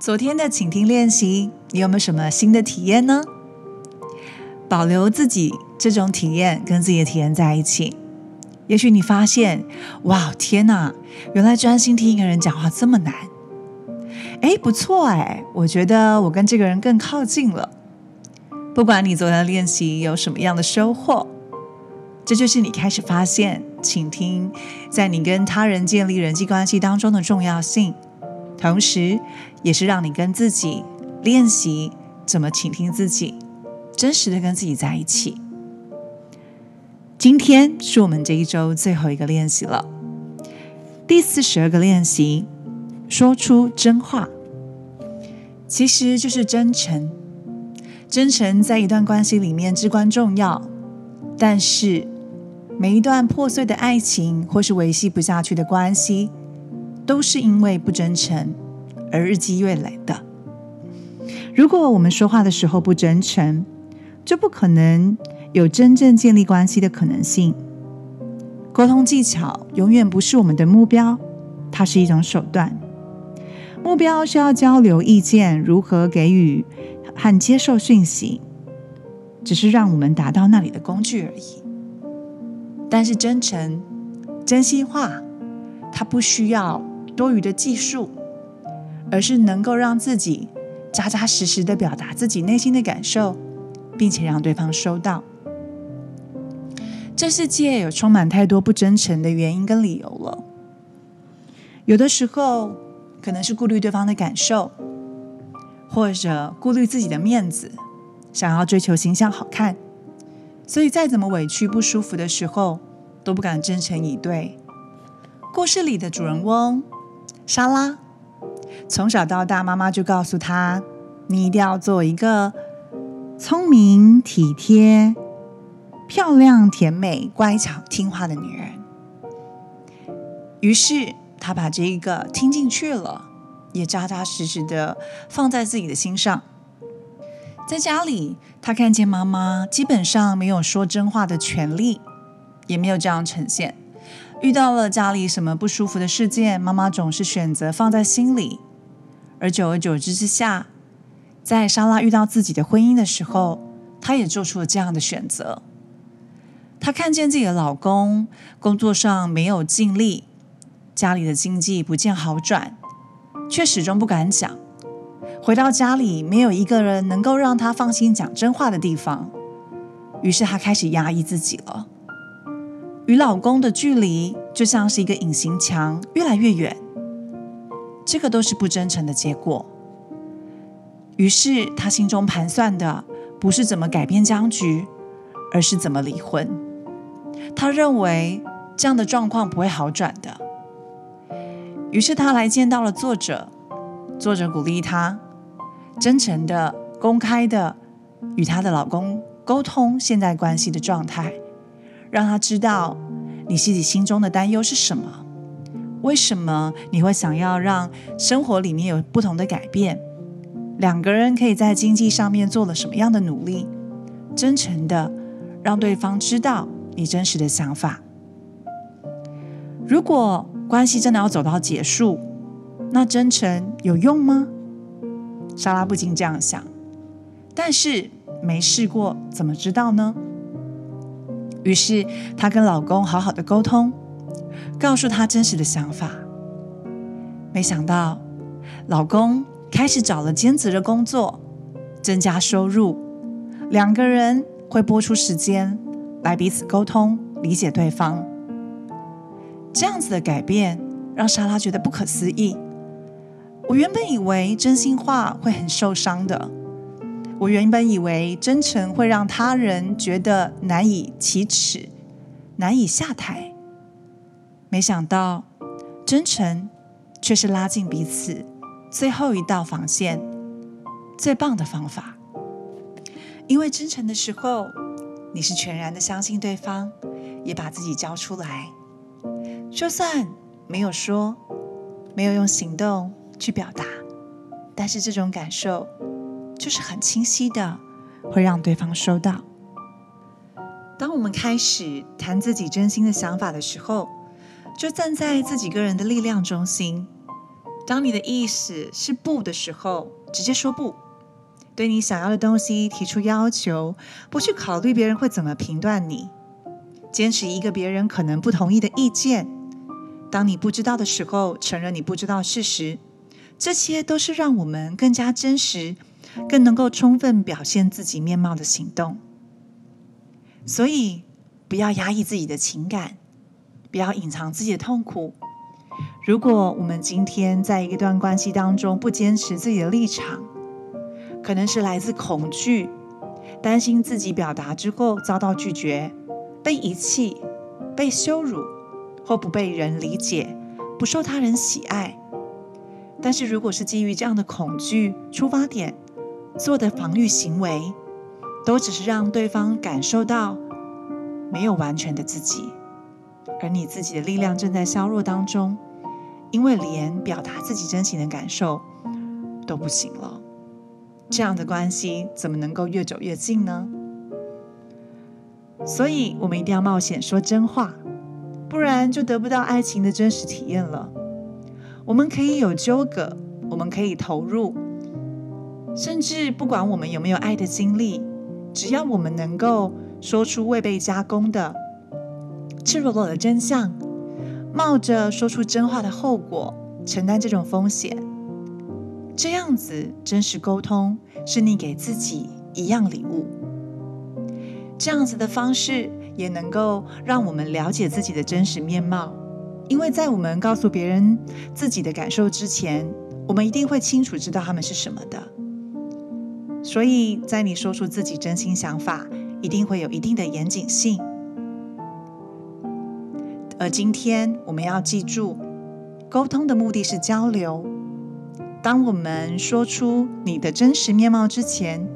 昨天的倾听练习，你有没有什么新的体验呢？保留自己这种体验，跟自己的体验在一起。也许你发现，哇，天哪，原来专心听一个人讲话这么难。哎，不错哎，我觉得我跟这个人更靠近了。不管你昨天的练习有什么样的收获，这就是你开始发现倾听在你跟他人建立人际关系当中的重要性。同时，也是让你跟自己练习怎么倾听自己，真实的跟自己在一起。今天是我们这一周最后一个练习了，第四十二个练习，说出真话，其实就是真诚。真诚在一段关系里面至关重要，但是每一段破碎的爱情或是维系不下去的关系。都是因为不真诚而日积月累的。如果我们说话的时候不真诚，就不可能有真正建立关系的可能性。沟通技巧永远不是我们的目标，它是一种手段。目标是要交流意见，如何给予和接受讯息，只是让我们达到那里的工具而已。但是真诚、真心话，它不需要。多余的技术，而是能够让自己扎扎实实的表达自己内心的感受，并且让对方收到。这世界有充满太多不真诚的原因跟理由了。有的时候可能是顾虑对方的感受，或者顾虑自己的面子，想要追求形象好看，所以再怎么委屈不舒服的时候，都不敢真诚以对。故事里的主人翁。莎拉从小到大，妈妈就告诉她：“你一定要做一个聪明、体贴、漂亮、甜美、乖巧、听话的女人。”于是，她把这一个听进去了，也扎扎实实的放在自己的心上。在家里，她看见妈妈基本上没有说真话的权利，也没有这样呈现。遇到了家里什么不舒服的事件，妈妈总是选择放在心里，而久而久之之下，在莎拉遇到自己的婚姻的时候，她也做出了这样的选择。她看见自己的老公工作上没有尽力，家里的经济不见好转，却始终不敢讲。回到家里，没有一个人能够让她放心讲真话的地方，于是她开始压抑自己了。与老公的距离就像是一个隐形墙，越来越远。这个都是不真诚的结果。于是她心中盘算的不是怎么改变僵局，而是怎么离婚。她认为这样的状况不会好转的。于是她来见到了作者，作者鼓励她真诚的、公开的与她的老公沟通现在关系的状态。让他知道你自己心中的担忧是什么，为什么你会想要让生活里面有不同的改变？两个人可以在经济上面做了什么样的努力？真诚的让对方知道你真实的想法。如果关系真的要走到结束，那真诚有用吗？莎拉不禁这样想，但是没试过，怎么知道呢？于是，她跟老公好好的沟通，告诉他真实的想法。没想到，老公开始找了兼职的工作，增加收入。两个人会拨出时间来彼此沟通，理解对方。这样子的改变让莎拉觉得不可思议。我原本以为真心话会很受伤的。我原本以为真诚会让他人觉得难以启齿、难以下台，没想到真诚却是拉近彼此最后一道防线、最棒的方法。因为真诚的时候，你是全然的相信对方，也把自己交出来，就算没有说，没有用行动去表达，但是这种感受。就是很清晰的，会让对方收到。当我们开始谈自己真心的想法的时候，就站在自己个人的力量中心，当你的意思是不的时候，直接说不。对你想要的东西提出要求，不去考虑别人会怎么评断你，坚持一个别人可能不同意的意见。当你不知道的时候，承认你不知道事实，这些都是让我们更加真实、更能够充分表现自己面貌的行动。所以，不要压抑自己的情感，不要隐藏自己的痛苦。如果我们今天在一段关系当中不坚持自己的立场，可能是来自恐惧，担心自己表达之后遭到拒绝、被遗弃、被羞辱，或不被人理解、不受他人喜爱。但是，如果是基于这样的恐惧出发点做的防御行为，都只是让对方感受到没有完全的自己，而你自己的力量正在削弱当中，因为连表达自己真情的感受都不行了。这样的关系怎么能够越走越近呢？所以，我们一定要冒险说真话，不然就得不到爱情的真实体验了。我们可以有纠葛，我们可以投入，甚至不管我们有没有爱的经历，只要我们能够说出未被加工的赤裸裸的真相，冒着说出真话的后果，承担这种风险。这样子真实沟通是你给自己一样礼物。这样子的方式也能够让我们了解自己的真实面貌，因为在我们告诉别人自己的感受之前，我们一定会清楚知道他们是什么的。所以在你说出自己真心想法，一定会有一定的严谨性。而今天我们要记住，沟通的目的是交流。当我们说出你的真实面貌之前，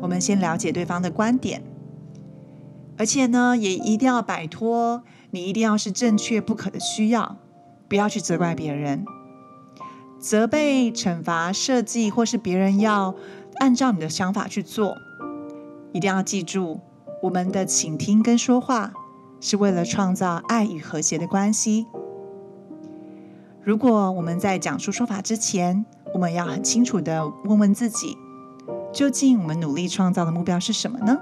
我们先了解对方的观点，而且呢，也一定要摆脱你一定要是正确不可的需要，不要去责怪别人，责备、惩罚、设计，或是别人要按照你的想法去做。一定要记住，我们的倾听跟说话是为了创造爱与和谐的关系。如果我们在讲述说法之前，我们要很清楚的问问自己，究竟我们努力创造的目标是什么呢？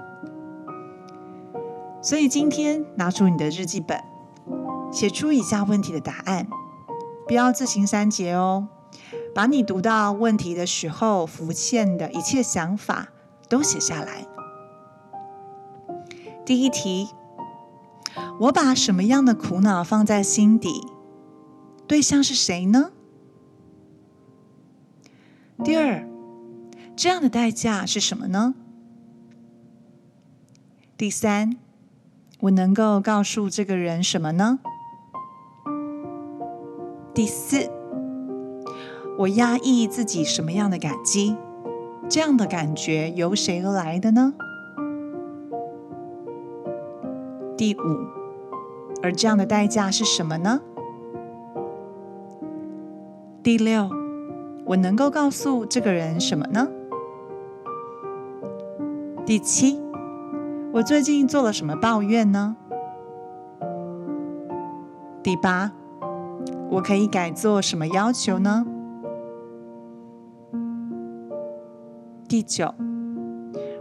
所以今天拿出你的日记本，写出以下问题的答案，不要自行删节哦。把你读到问题的时候浮现的一切想法都写下来。第一题，我把什么样的苦恼放在心底？对象是谁呢？第二，这样的代价是什么呢？第三，我能够告诉这个人什么呢？第四，我压抑自己什么样的感激？这样的感觉由谁而来的呢？第五，而这样的代价是什么呢？第六。我能够告诉这个人什么呢？第七，我最近做了什么抱怨呢？第八，我可以改做什么要求呢？第九，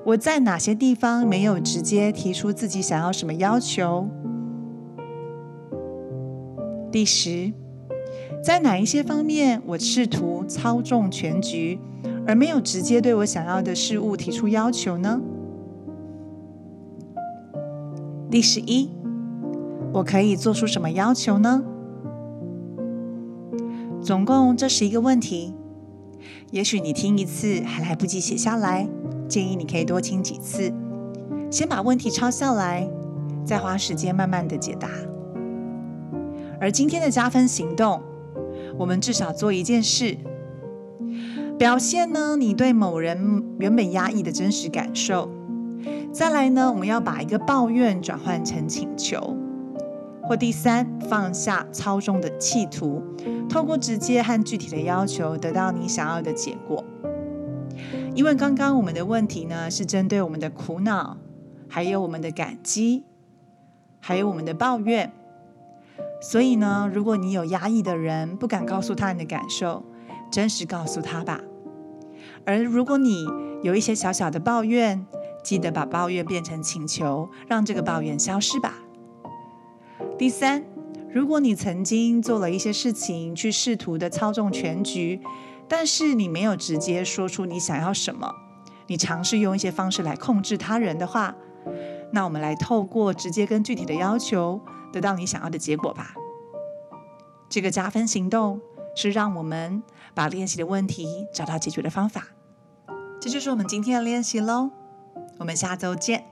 我在哪些地方没有直接提出自己想要什么要求？第十。在哪一些方面，我试图操纵全局，而没有直接对我想要的事物提出要求呢？第十一，我可以做出什么要求呢？总共这十一个问题，也许你听一次还来不及写下来，建议你可以多听几次，先把问题抄下来，再花时间慢慢的解答。而今天的加分行动。我们至少做一件事，表现呢你对某人原本压抑的真实感受。再来呢，我们要把一个抱怨转换成请求，第三，放下操纵的企图，透过直接和具体的要求得到你想要的结果。因为刚刚我们的问题呢是针对我们的苦恼，还有我们的感激，还有我们的抱怨。所以呢，如果你有压抑的人，不敢告诉他你的感受，真实告诉他吧。而如果你有一些小小的抱怨，记得把抱怨变成请求，让这个抱怨消失吧。第三，如果你曾经做了一些事情去试图的操纵全局，但是你没有直接说出你想要什么，你尝试用一些方式来控制他人的话，那我们来透过直接跟具体的要求，得到你想要的结果吧。这个加分行动是让我们把练习的问题找到解决的方法。这就是我们今天的练习喽。我们下周见。